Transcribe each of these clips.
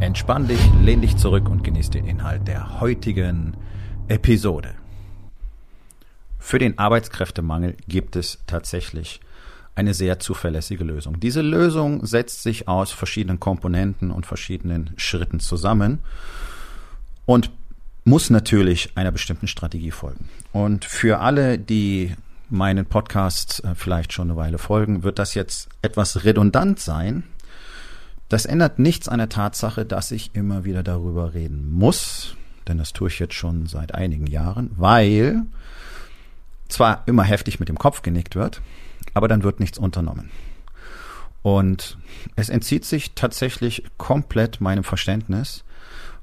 Entspann dich, lehn dich zurück und genieß den Inhalt der heutigen Episode. Für den Arbeitskräftemangel gibt es tatsächlich eine sehr zuverlässige Lösung. Diese Lösung setzt sich aus verschiedenen Komponenten und verschiedenen Schritten zusammen und muss natürlich einer bestimmten Strategie folgen. Und für alle, die meinen Podcast äh, vielleicht schon eine Weile folgen, wird das jetzt etwas redundant sein. Das ändert nichts an der Tatsache, dass ich immer wieder darüber reden muss, denn das tue ich jetzt schon seit einigen Jahren, weil zwar immer heftig mit dem Kopf genickt wird, aber dann wird nichts unternommen. Und es entzieht sich tatsächlich komplett meinem Verständnis,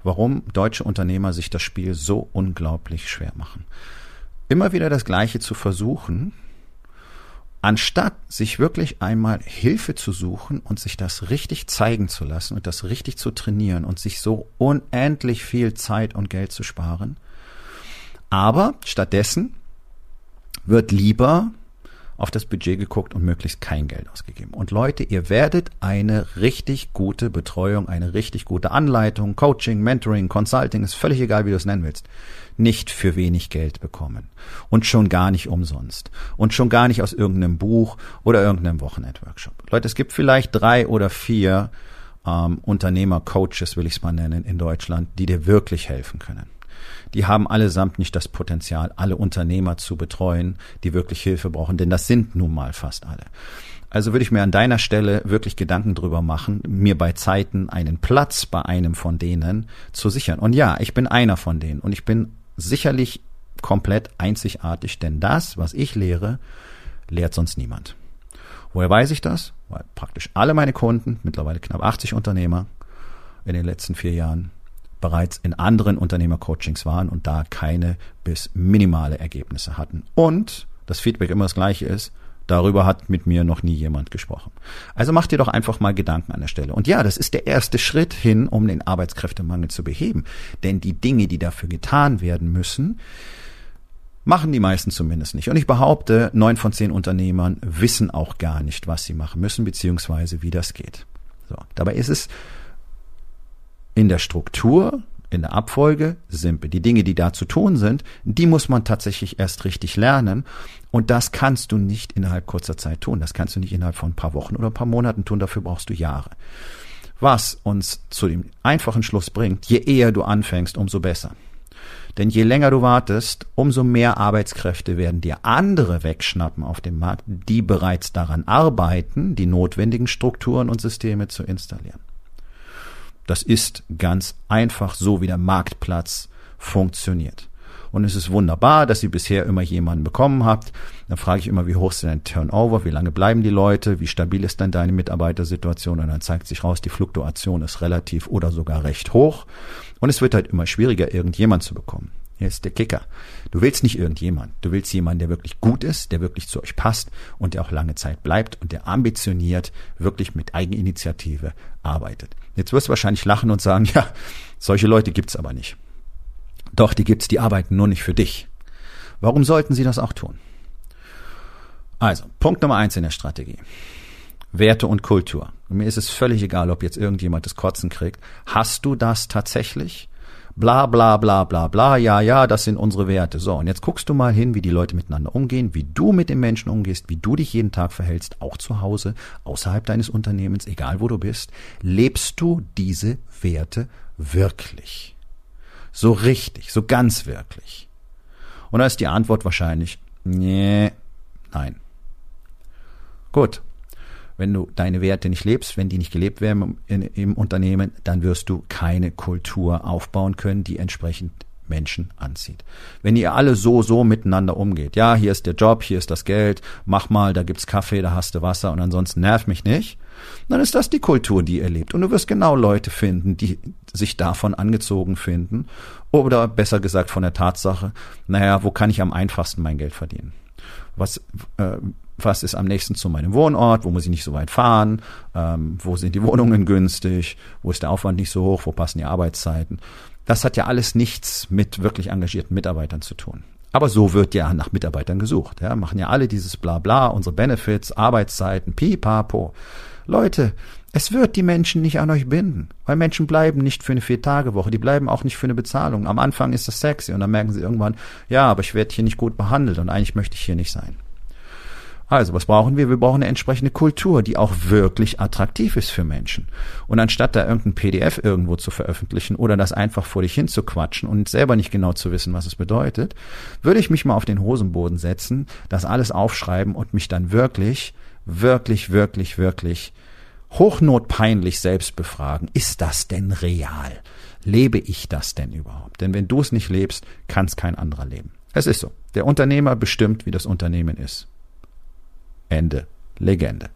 warum deutsche Unternehmer sich das Spiel so unglaublich schwer machen immer wieder das Gleiche zu versuchen, anstatt sich wirklich einmal Hilfe zu suchen und sich das richtig zeigen zu lassen und das richtig zu trainieren und sich so unendlich viel Zeit und Geld zu sparen. Aber stattdessen wird lieber auf das Budget geguckt und möglichst kein Geld ausgegeben. Und Leute, ihr werdet eine richtig gute Betreuung, eine richtig gute Anleitung, Coaching, Mentoring, Consulting, ist völlig egal, wie du es nennen willst, nicht für wenig Geld bekommen. Und schon gar nicht umsonst. Und schon gar nicht aus irgendeinem Buch oder irgendeinem Wochenendworkshop. Leute, es gibt vielleicht drei oder vier ähm, Unternehmer-Coaches, will ich es mal nennen, in Deutschland, die dir wirklich helfen können die haben allesamt nicht das Potenzial, alle Unternehmer zu betreuen, die wirklich Hilfe brauchen, denn das sind nun mal fast alle. Also würde ich mir an deiner Stelle wirklich Gedanken drüber machen, mir bei Zeiten einen Platz bei einem von denen zu sichern. Und ja, ich bin einer von denen und ich bin sicherlich komplett einzigartig, denn das, was ich lehre, lehrt sonst niemand. Woher weiß ich das? Weil praktisch alle meine Kunden, mittlerweile knapp 80 Unternehmer in den letzten vier Jahren, bereits in anderen Unternehmercoachings waren und da keine bis minimale Ergebnisse hatten. Und das Feedback immer das gleiche ist, darüber hat mit mir noch nie jemand gesprochen. Also mach dir doch einfach mal Gedanken an der Stelle. Und ja, das ist der erste Schritt hin, um den Arbeitskräftemangel zu beheben. Denn die Dinge, die dafür getan werden müssen, machen die meisten zumindest nicht. Und ich behaupte, neun von zehn Unternehmern wissen auch gar nicht, was sie machen müssen, beziehungsweise wie das geht. So. Dabei ist es in der Struktur, in der Abfolge simpel. Die Dinge, die da zu tun sind, die muss man tatsächlich erst richtig lernen. Und das kannst du nicht innerhalb kurzer Zeit tun. Das kannst du nicht innerhalb von ein paar Wochen oder ein paar Monaten tun. Dafür brauchst du Jahre. Was uns zu dem einfachen Schluss bringt, je eher du anfängst, umso besser. Denn je länger du wartest, umso mehr Arbeitskräfte werden dir andere wegschnappen auf dem Markt, die bereits daran arbeiten, die notwendigen Strukturen und Systeme zu installieren. Das ist ganz einfach so, wie der Marktplatz funktioniert. Und es ist wunderbar, dass ihr bisher immer jemanden bekommen habt. Dann frage ich immer, wie hoch ist denn dein Turnover? Wie lange bleiben die Leute? Wie stabil ist denn deine Mitarbeitersituation? Und dann zeigt sich raus, die Fluktuation ist relativ oder sogar recht hoch. Und es wird halt immer schwieriger, irgendjemand zu bekommen. Ist der Kicker. Du willst nicht irgendjemand. Du willst jemanden, der wirklich gut ist, der wirklich zu euch passt und der auch lange Zeit bleibt und der ambitioniert wirklich mit Eigeninitiative arbeitet. Jetzt wirst du wahrscheinlich lachen und sagen, ja, solche Leute gibt's aber nicht. Doch, die gibt's, die arbeiten nur nicht für dich. Warum sollten sie das auch tun? Also, Punkt Nummer eins in der Strategie. Werte und Kultur. Mir ist es völlig egal, ob jetzt irgendjemand das Kotzen kriegt. Hast du das tatsächlich? Bla bla bla bla bla, ja, ja, das sind unsere Werte. So, und jetzt guckst du mal hin, wie die Leute miteinander umgehen, wie du mit den Menschen umgehst, wie du dich jeden Tag verhältst, auch zu Hause, außerhalb deines Unternehmens, egal wo du bist. Lebst du diese Werte wirklich? So richtig, so ganz wirklich? Und da ist die Antwort wahrscheinlich, nee, nein. Gut, wenn du deine Werte nicht lebst, wenn die nicht gelebt werden im, im Unternehmen, dann wirst du keine Kultur aufbauen können, die entsprechend Menschen anzieht. Wenn ihr alle so, so miteinander umgeht, ja, hier ist der Job, hier ist das Geld, mach mal, da gibt's Kaffee, da hast du Wasser und ansonsten nerv mich nicht, dann ist das die Kultur, die ihr lebt. Und du wirst genau Leute finden, die sich davon angezogen finden. Oder besser gesagt von der Tatsache, naja, wo kann ich am einfachsten mein Geld verdienen? Was, äh, was ist am nächsten zu meinem Wohnort, wo muss ich nicht so weit fahren, ähm, wo sind die Wohnungen günstig, wo ist der Aufwand nicht so hoch, wo passen die Arbeitszeiten. Das hat ja alles nichts mit wirklich engagierten Mitarbeitern zu tun. Aber so wird ja nach Mitarbeitern gesucht. Ja, machen ja alle dieses Blabla, unsere Benefits, Arbeitszeiten, pipapo. Leute, es wird die Menschen nicht an euch binden, weil Menschen bleiben nicht für eine Vier-Tage-Woche, die bleiben auch nicht für eine Bezahlung. Am Anfang ist das sexy und dann merken sie irgendwann, ja, aber ich werde hier nicht gut behandelt und eigentlich möchte ich hier nicht sein. Also, was brauchen wir? Wir brauchen eine entsprechende Kultur, die auch wirklich attraktiv ist für Menschen. Und anstatt da irgendein PDF irgendwo zu veröffentlichen oder das einfach vor dich hin zu quatschen und selber nicht genau zu wissen, was es bedeutet, würde ich mich mal auf den Hosenboden setzen, das alles aufschreiben und mich dann wirklich, wirklich, wirklich, wirklich hochnotpeinlich selbst befragen. Ist das denn real? Lebe ich das denn überhaupt? Denn wenn du es nicht lebst, kann es kein anderer leben. Es ist so. Der Unternehmer bestimmt, wie das Unternehmen ist. Ende. Legende.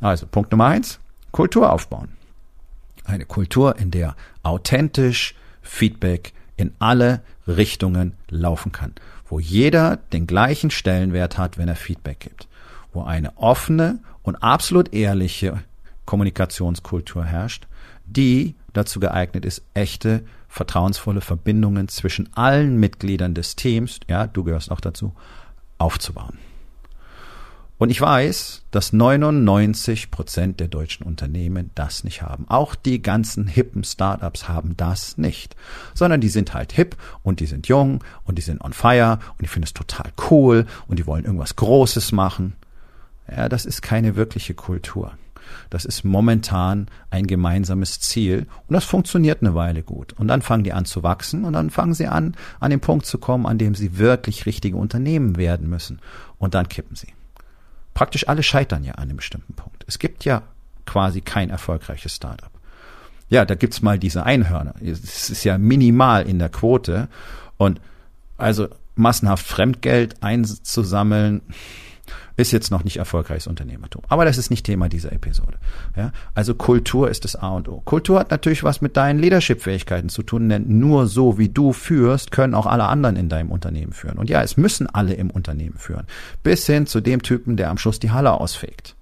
Also Punkt Nummer eins, Kultur aufbauen. Eine Kultur, in der authentisch Feedback in alle Richtungen laufen kann, wo jeder den gleichen Stellenwert hat, wenn er Feedback gibt, wo eine offene und absolut ehrliche Kommunikationskultur herrscht, die dazu geeignet ist, echte, vertrauensvolle Verbindungen zwischen allen Mitgliedern des Teams, ja, du gehörst auch dazu, aufzubauen. Und ich weiß, dass 99 Prozent der deutschen Unternehmen das nicht haben. Auch die ganzen hippen Startups haben das nicht. Sondern die sind halt hip und die sind jung und die sind on fire und die finden es total cool und die wollen irgendwas Großes machen. Ja, das ist keine wirkliche Kultur. Das ist momentan ein gemeinsames Ziel und das funktioniert eine Weile gut. Und dann fangen die an zu wachsen und dann fangen sie an, an den Punkt zu kommen, an dem sie wirklich richtige Unternehmen werden müssen. Und dann kippen sie praktisch alle scheitern ja an einem bestimmten Punkt. Es gibt ja quasi kein erfolgreiches Startup. Ja, da gibt's mal diese Einhörner. Es ist ja minimal in der Quote. Und also massenhaft Fremdgeld einzusammeln, ist jetzt noch nicht erfolgreiches Unternehmertum. Aber das ist nicht Thema dieser Episode. Ja? Also Kultur ist das A und O. Kultur hat natürlich was mit deinen Leadership-Fähigkeiten zu tun, denn nur so wie du führst, können auch alle anderen in deinem Unternehmen führen. Und ja, es müssen alle im Unternehmen führen. Bis hin zu dem Typen, der am Schluss die Halle ausfegt.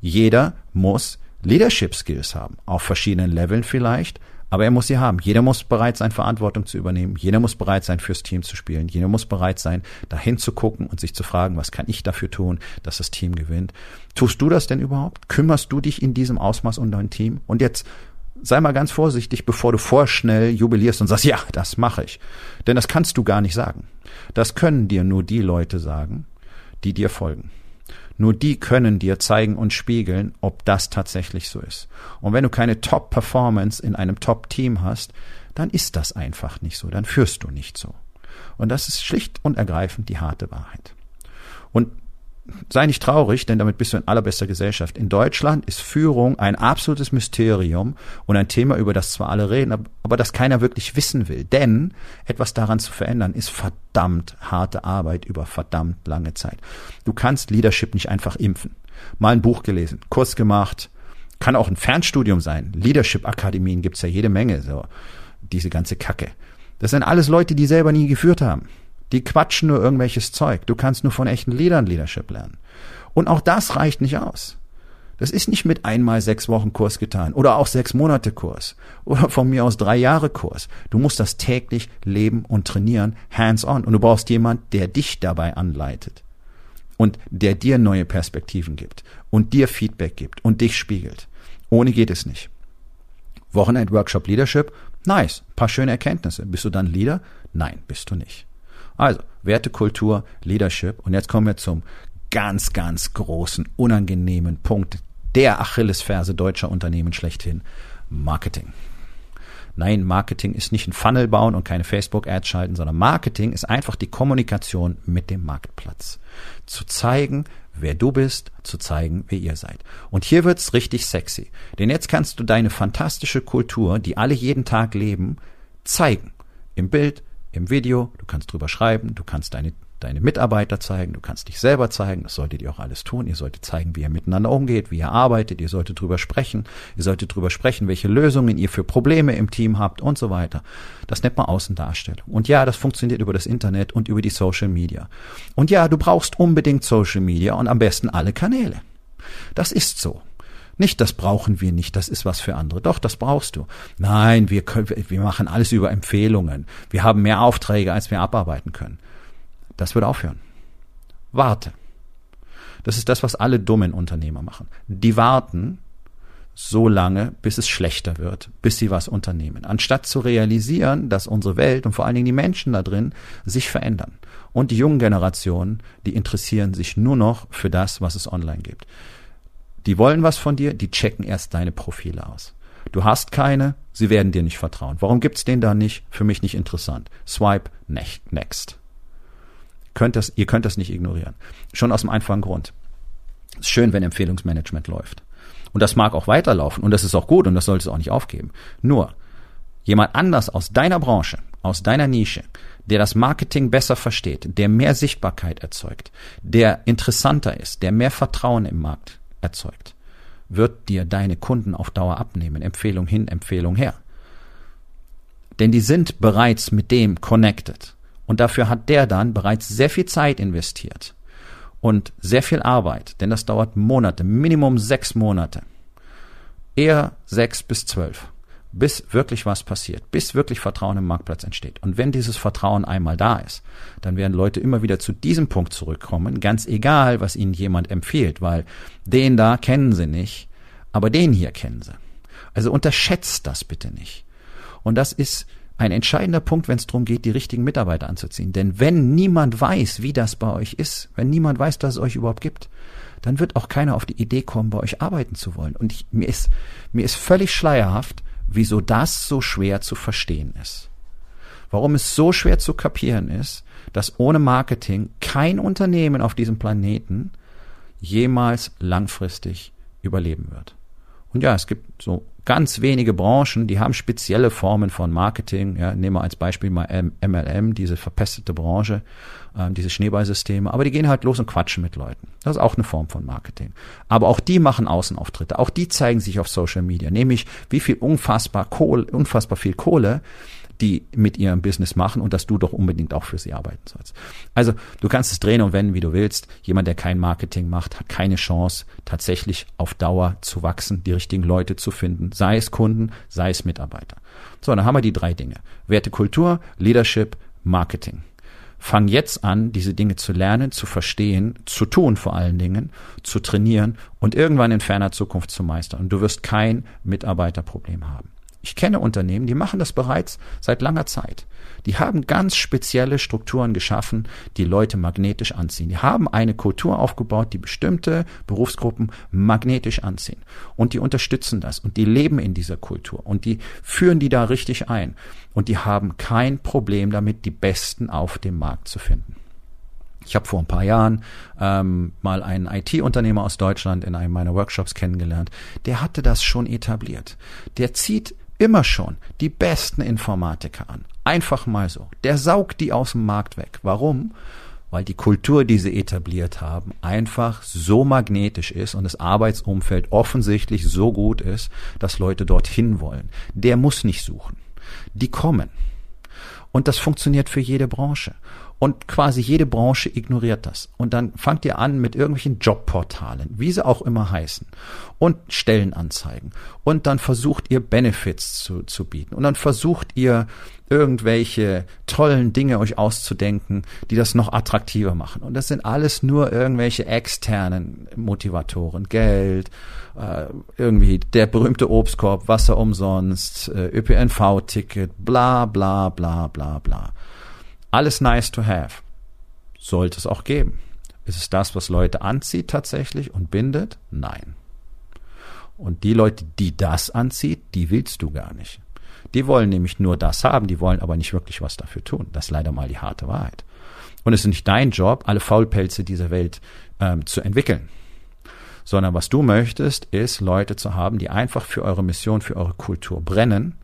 Jeder muss Leadership Skills haben, auf verschiedenen Leveln vielleicht, aber er muss sie haben. Jeder muss bereit sein, Verantwortung zu übernehmen. Jeder muss bereit sein, fürs Team zu spielen. Jeder muss bereit sein, dahin zu gucken und sich zu fragen, was kann ich dafür tun, dass das Team gewinnt. Tust du das denn überhaupt? Kümmerst du dich in diesem Ausmaß um dein Team? Und jetzt sei mal ganz vorsichtig, bevor du vorschnell jubilierst und sagst, ja, das mache ich. Denn das kannst du gar nicht sagen. Das können dir nur die Leute sagen, die dir folgen. Nur die können dir zeigen und spiegeln, ob das tatsächlich so ist. Und wenn du keine Top-Performance in einem Top-Team hast, dann ist das einfach nicht so, dann führst du nicht so. Und das ist schlicht und ergreifend die harte Wahrheit. Und sei nicht traurig, denn damit bist du in allerbester Gesellschaft. In Deutschland ist Führung ein absolutes Mysterium und ein Thema, über das zwar alle reden, aber das keiner wirklich wissen will. Denn etwas daran zu verändern, ist verdammt harte Arbeit über verdammt lange Zeit. Du kannst Leadership nicht einfach impfen. Mal ein Buch gelesen, Kurs gemacht, kann auch ein Fernstudium sein. Leadership-Akademien gibt's ja jede Menge, so diese ganze Kacke. Das sind alles Leute, die selber nie geführt haben. Die quatschen nur irgendwelches Zeug. Du kannst nur von echten Leadern Leadership lernen. Und auch das reicht nicht aus. Das ist nicht mit einmal sechs Wochen Kurs getan oder auch sechs Monate Kurs oder von mir aus drei Jahre Kurs. Du musst das täglich leben und trainieren, hands on. Und du brauchst jemand, der dich dabei anleitet und der dir neue Perspektiven gibt und dir Feedback gibt und dich spiegelt. Ohne geht es nicht. Wochenend Workshop Leadership, nice, paar schöne Erkenntnisse. Bist du dann Leader? Nein, bist du nicht. Also, Wertekultur, Leadership. Und jetzt kommen wir zum ganz, ganz großen, unangenehmen Punkt der Achillesferse deutscher Unternehmen schlechthin. Marketing. Nein, Marketing ist nicht ein Funnel bauen und keine Facebook-Ads schalten, sondern Marketing ist einfach die Kommunikation mit dem Marktplatz. Zu zeigen, wer du bist, zu zeigen, wer ihr seid. Und hier wird's richtig sexy. Denn jetzt kannst du deine fantastische Kultur, die alle jeden Tag leben, zeigen. Im Bild, im Video, du kannst drüber schreiben, du kannst deine deine Mitarbeiter zeigen, du kannst dich selber zeigen, das solltet ihr auch alles tun. Ihr solltet zeigen, wie ihr miteinander umgeht, wie ihr arbeitet, ihr solltet drüber sprechen, ihr solltet drüber sprechen, welche Lösungen ihr für Probleme im Team habt und so weiter. Das nennt man Außendarstellung. Und ja, das funktioniert über das Internet und über die Social Media. Und ja, du brauchst unbedingt Social Media und am besten alle Kanäle. Das ist so. Nicht, das brauchen wir nicht, das ist was für andere. Doch, das brauchst du. Nein, wir, können, wir machen alles über Empfehlungen. Wir haben mehr Aufträge, als wir abarbeiten können. Das wird aufhören. Warte. Das ist das, was alle dummen Unternehmer machen. Die warten so lange, bis es schlechter wird, bis sie was unternehmen. Anstatt zu realisieren, dass unsere Welt und vor allen Dingen die Menschen da drin sich verändern. Und die jungen Generationen, die interessieren sich nur noch für das, was es online gibt. Die wollen was von dir, die checken erst deine Profile aus. Du hast keine, sie werden dir nicht vertrauen. Warum gibt's den da nicht? Für mich nicht interessant. Swipe next. Könnt das, ihr könnt das nicht ignorieren. Schon aus dem einfachen Grund. ist schön, wenn Empfehlungsmanagement läuft. Und das mag auch weiterlaufen und das ist auch gut und das solltest du auch nicht aufgeben. Nur, jemand anders aus deiner Branche, aus deiner Nische, der das Marketing besser versteht, der mehr Sichtbarkeit erzeugt, der interessanter ist, der mehr Vertrauen im Markt erzeugt, wird dir deine Kunden auf Dauer abnehmen. Empfehlung hin, Empfehlung her. Denn die sind bereits mit dem connected. Und dafür hat der dann bereits sehr viel Zeit investiert und sehr viel Arbeit, denn das dauert Monate, Minimum sechs Monate. Eher sechs bis zwölf bis wirklich was passiert, bis wirklich Vertrauen im Marktplatz entsteht. Und wenn dieses Vertrauen einmal da ist, dann werden Leute immer wieder zu diesem Punkt zurückkommen, ganz egal, was ihnen jemand empfiehlt, weil den da kennen sie nicht, aber den hier kennen sie. Also unterschätzt das bitte nicht. Und das ist ein entscheidender Punkt, wenn es darum geht, die richtigen Mitarbeiter anzuziehen. Denn wenn niemand weiß, wie das bei euch ist, wenn niemand weiß, dass es euch überhaupt gibt, dann wird auch keiner auf die Idee kommen, bei euch arbeiten zu wollen. Und ich, mir ist, mir ist völlig schleierhaft, wieso das so schwer zu verstehen ist. Warum es so schwer zu kapieren ist, dass ohne Marketing kein Unternehmen auf diesem Planeten jemals langfristig überleben wird. Und ja, es gibt so ganz wenige Branchen, die haben spezielle Formen von Marketing. Ja, nehmen wir als Beispiel mal MLM, diese verpestete Branche, äh, diese Schneeballsysteme. Aber die gehen halt los und quatschen mit Leuten. Das ist auch eine Form von Marketing. Aber auch die machen Außenauftritte. Auch die zeigen sich auf Social Media. Nämlich, wie viel unfassbar Kohle, unfassbar viel Kohle die mit ihrem Business machen und dass du doch unbedingt auch für sie arbeiten sollst. Also du kannst es drehen und wenden, wie du willst. Jemand, der kein Marketing macht, hat keine Chance, tatsächlich auf Dauer zu wachsen, die richtigen Leute zu finden, sei es Kunden, sei es Mitarbeiter. So, dann haben wir die drei Dinge. Werte Kultur, Leadership, Marketing. Fang jetzt an, diese Dinge zu lernen, zu verstehen, zu tun vor allen Dingen, zu trainieren und irgendwann in ferner Zukunft zu meistern. Und du wirst kein Mitarbeiterproblem haben. Ich kenne Unternehmen, die machen das bereits seit langer Zeit. Die haben ganz spezielle Strukturen geschaffen, die Leute magnetisch anziehen. Die haben eine Kultur aufgebaut, die bestimmte Berufsgruppen magnetisch anziehen. Und die unterstützen das und die leben in dieser Kultur und die führen die da richtig ein. Und die haben kein Problem damit, die Besten auf dem Markt zu finden. Ich habe vor ein paar Jahren ähm, mal einen IT-Unternehmer aus Deutschland in einem meiner Workshops kennengelernt. Der hatte das schon etabliert. Der zieht immer schon die besten Informatiker an. Einfach mal so. Der saugt die aus dem Markt weg. Warum? Weil die Kultur, die sie etabliert haben, einfach so magnetisch ist und das Arbeitsumfeld offensichtlich so gut ist, dass Leute dorthin wollen. Der muss nicht suchen. Die kommen. Und das funktioniert für jede Branche. Und quasi jede Branche ignoriert das. Und dann fangt ihr an mit irgendwelchen Jobportalen, wie sie auch immer heißen, und Stellenanzeigen. Und dann versucht ihr Benefits zu, zu bieten. Und dann versucht ihr irgendwelche tollen Dinge euch auszudenken, die das noch attraktiver machen. Und das sind alles nur irgendwelche externen Motivatoren. Geld, äh, irgendwie der berühmte Obstkorb, Wasser umsonst, äh, ÖPNV-Ticket, bla bla bla bla bla. Alles nice to have. Sollte es auch geben. Ist es das, was Leute anzieht tatsächlich und bindet? Nein. Und die Leute, die das anzieht, die willst du gar nicht. Die wollen nämlich nur das haben, die wollen aber nicht wirklich was dafür tun. Das ist leider mal die harte Wahrheit. Und es ist nicht dein Job, alle Faulpelze dieser Welt ähm, zu entwickeln. Sondern was du möchtest, ist Leute zu haben, die einfach für eure Mission, für eure Kultur brennen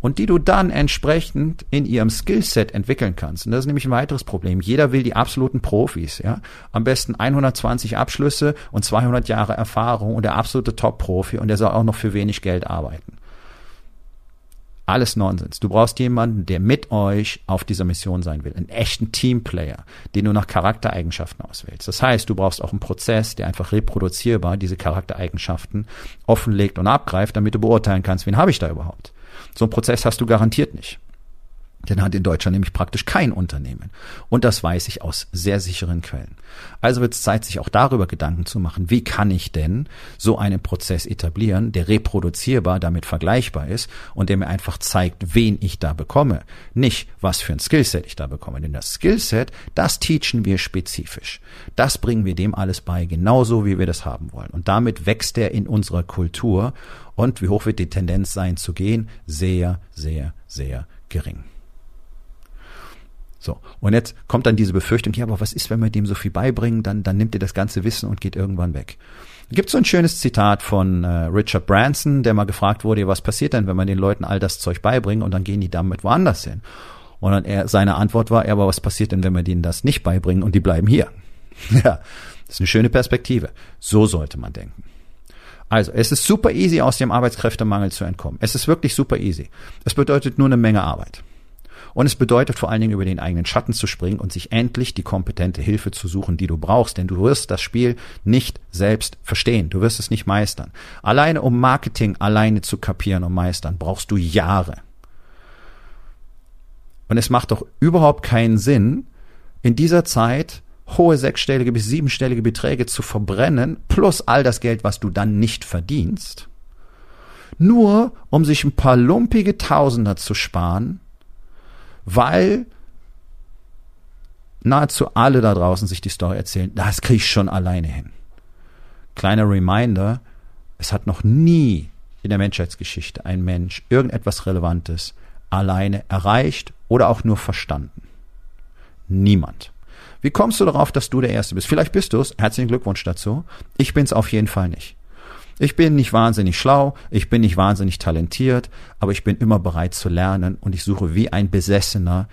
und die du dann entsprechend in ihrem Skillset entwickeln kannst. Und das ist nämlich ein weiteres Problem. Jeder will die absoluten Profis, ja. Am besten 120 Abschlüsse und 200 Jahre Erfahrung und der absolute Top-Profi und der soll auch noch für wenig Geld arbeiten. Alles Nonsens. Du brauchst jemanden, der mit euch auf dieser Mission sein will. Einen echten Teamplayer, den du nach Charaktereigenschaften auswählst. Das heißt, du brauchst auch einen Prozess, der einfach reproduzierbar diese Charaktereigenschaften offenlegt und abgreift, damit du beurteilen kannst, wen habe ich da überhaupt. So einen Prozess hast du garantiert nicht. Den hat in Deutschland nämlich praktisch kein Unternehmen. Und das weiß ich aus sehr sicheren Quellen. Also wird es Zeit, sich auch darüber Gedanken zu machen, wie kann ich denn so einen Prozess etablieren, der reproduzierbar, damit vergleichbar ist und der mir einfach zeigt, wen ich da bekomme. Nicht, was für ein Skillset ich da bekomme. Denn das Skillset, das teachen wir spezifisch. Das bringen wir dem alles bei, genauso wie wir das haben wollen. Und damit wächst er in unserer Kultur. Und wie hoch wird die Tendenz sein zu gehen? Sehr, sehr, sehr gering. So. Und jetzt kommt dann diese Befürchtung, ja, aber was ist, wenn wir dem so viel beibringen, dann, dann nimmt er das ganze Wissen und geht irgendwann weg. Gibt so ein schönes Zitat von äh, Richard Branson, der mal gefragt wurde, was passiert denn, wenn man den Leuten all das Zeug beibringt und dann gehen die damit woanders hin? Und dann er, seine Antwort war, ja, aber was passiert denn, wenn wir denen das nicht beibringen und die bleiben hier? ja, das ist eine schöne Perspektive. So sollte man denken. Also, es ist super easy, aus dem Arbeitskräftemangel zu entkommen. Es ist wirklich super easy. Es bedeutet nur eine Menge Arbeit. Und es bedeutet vor allen Dingen über den eigenen Schatten zu springen und sich endlich die kompetente Hilfe zu suchen, die du brauchst, denn du wirst das Spiel nicht selbst verstehen. Du wirst es nicht meistern. Alleine um Marketing alleine zu kapieren und meistern, brauchst du Jahre. Und es macht doch überhaupt keinen Sinn, in dieser Zeit hohe sechsstellige bis siebenstellige Beträge zu verbrennen, plus all das Geld, was du dann nicht verdienst, nur um sich ein paar lumpige Tausender zu sparen, weil nahezu alle da draußen sich die Story erzählen, das kriege ich schon alleine hin. Kleiner Reminder, es hat noch nie in der Menschheitsgeschichte ein Mensch irgendetwas Relevantes alleine erreicht oder auch nur verstanden. Niemand. Wie kommst du darauf, dass du der Erste bist? Vielleicht bist du es. Herzlichen Glückwunsch dazu. Ich bin es auf jeden Fall nicht. Ich bin nicht wahnsinnig schlau, ich bin nicht wahnsinnig talentiert, aber ich bin immer bereit zu lernen und ich suche wie ein Besessener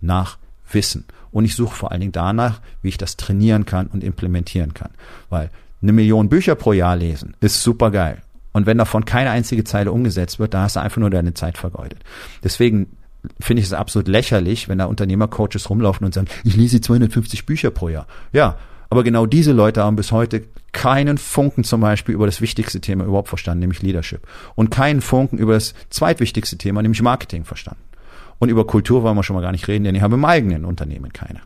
nach Wissen. Und ich suche vor allen Dingen danach, wie ich das trainieren kann und implementieren kann. Weil eine Million Bücher pro Jahr lesen ist super geil. Und wenn davon keine einzige Zeile umgesetzt wird, da hast du einfach nur deine Zeit vergeudet. Deswegen finde ich es absolut lächerlich, wenn da Unternehmercoaches rumlaufen und sagen, ich lese 250 Bücher pro Jahr. Ja, aber genau diese Leute haben bis heute keinen Funken zum Beispiel über das wichtigste Thema überhaupt verstanden, nämlich Leadership. Und keinen Funken über das zweitwichtigste Thema, nämlich Marketing verstanden. Und über Kultur wollen wir schon mal gar nicht reden, denn ich habe im eigenen Unternehmen keine.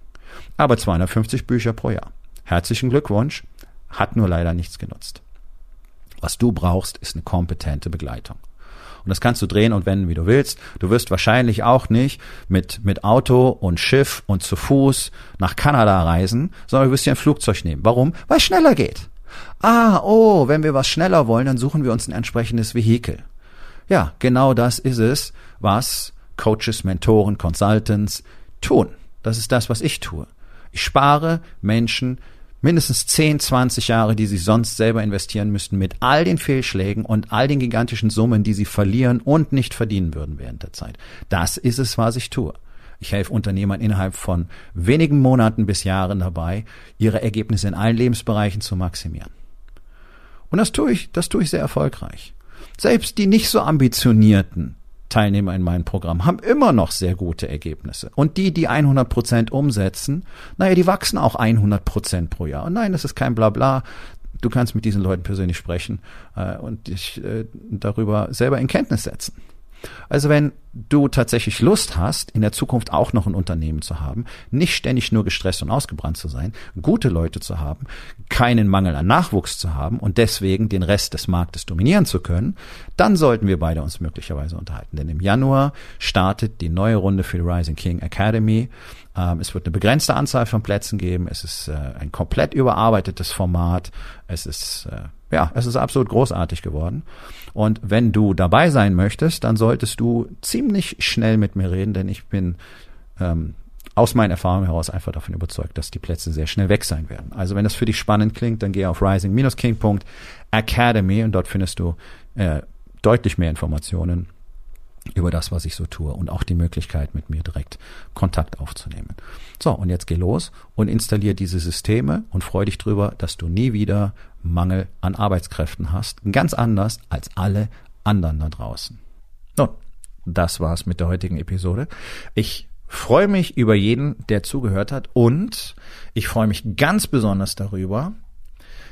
Aber 250 Bücher pro Jahr. Herzlichen Glückwunsch. Hat nur leider nichts genutzt. Was du brauchst, ist eine kompetente Begleitung. Und das kannst du drehen und wenden, wie du willst. Du wirst wahrscheinlich auch nicht mit, mit Auto und Schiff und zu Fuß nach Kanada reisen, sondern du wirst dir ein Flugzeug nehmen. Warum? Weil es schneller geht. Ah, oh, wenn wir was schneller wollen, dann suchen wir uns ein entsprechendes Vehikel. Ja, genau das ist es, was Coaches, Mentoren, Consultants tun. Das ist das, was ich tue. Ich spare Menschen mindestens 10, 20 Jahre, die sie sonst selber investieren müssten, mit all den Fehlschlägen und all den gigantischen Summen, die sie verlieren und nicht verdienen würden während der Zeit. Das ist es, was ich tue. Ich helfe Unternehmern innerhalb von wenigen Monaten bis Jahren dabei, ihre Ergebnisse in allen Lebensbereichen zu maximieren. Und das tue ich, das tue ich sehr erfolgreich. Selbst die nicht so ambitionierten Teilnehmer in meinem Programm haben immer noch sehr gute Ergebnisse. Und die, die 100 Prozent umsetzen, naja, die wachsen auch 100 Prozent pro Jahr. Und nein, das ist kein Blabla. Du kannst mit diesen Leuten persönlich sprechen äh, und dich äh, darüber selber in Kenntnis setzen. Also wenn du tatsächlich Lust hast, in der Zukunft auch noch ein Unternehmen zu haben, nicht ständig nur gestresst und ausgebrannt zu sein, gute Leute zu haben, keinen Mangel an Nachwuchs zu haben und deswegen den Rest des Marktes dominieren zu können, dann sollten wir beide uns möglicherweise unterhalten. Denn im Januar startet die neue Runde für die Rising King Academy. Ähm, es wird eine begrenzte Anzahl von Plätzen geben. Es ist äh, ein komplett überarbeitetes Format. Es ist äh, ja, es ist absolut großartig geworden. Und wenn du dabei sein möchtest, dann solltest du ziemlich schnell mit mir reden, denn ich bin ähm, aus meinen Erfahrungen heraus einfach davon überzeugt, dass die Plätze sehr schnell weg sein werden. Also wenn das für dich spannend klingt, dann geh auf rising-king.academy und dort findest du äh, deutlich mehr Informationen über das, was ich so tue und auch die Möglichkeit, mit mir direkt Kontakt aufzunehmen. So, und jetzt geh los und installier diese Systeme und freu dich drüber, dass du nie wieder Mangel an Arbeitskräften hast. Ganz anders als alle anderen da draußen. Nun, das war's mit der heutigen Episode. Ich freue mich über jeden, der zugehört hat und ich freue mich ganz besonders darüber,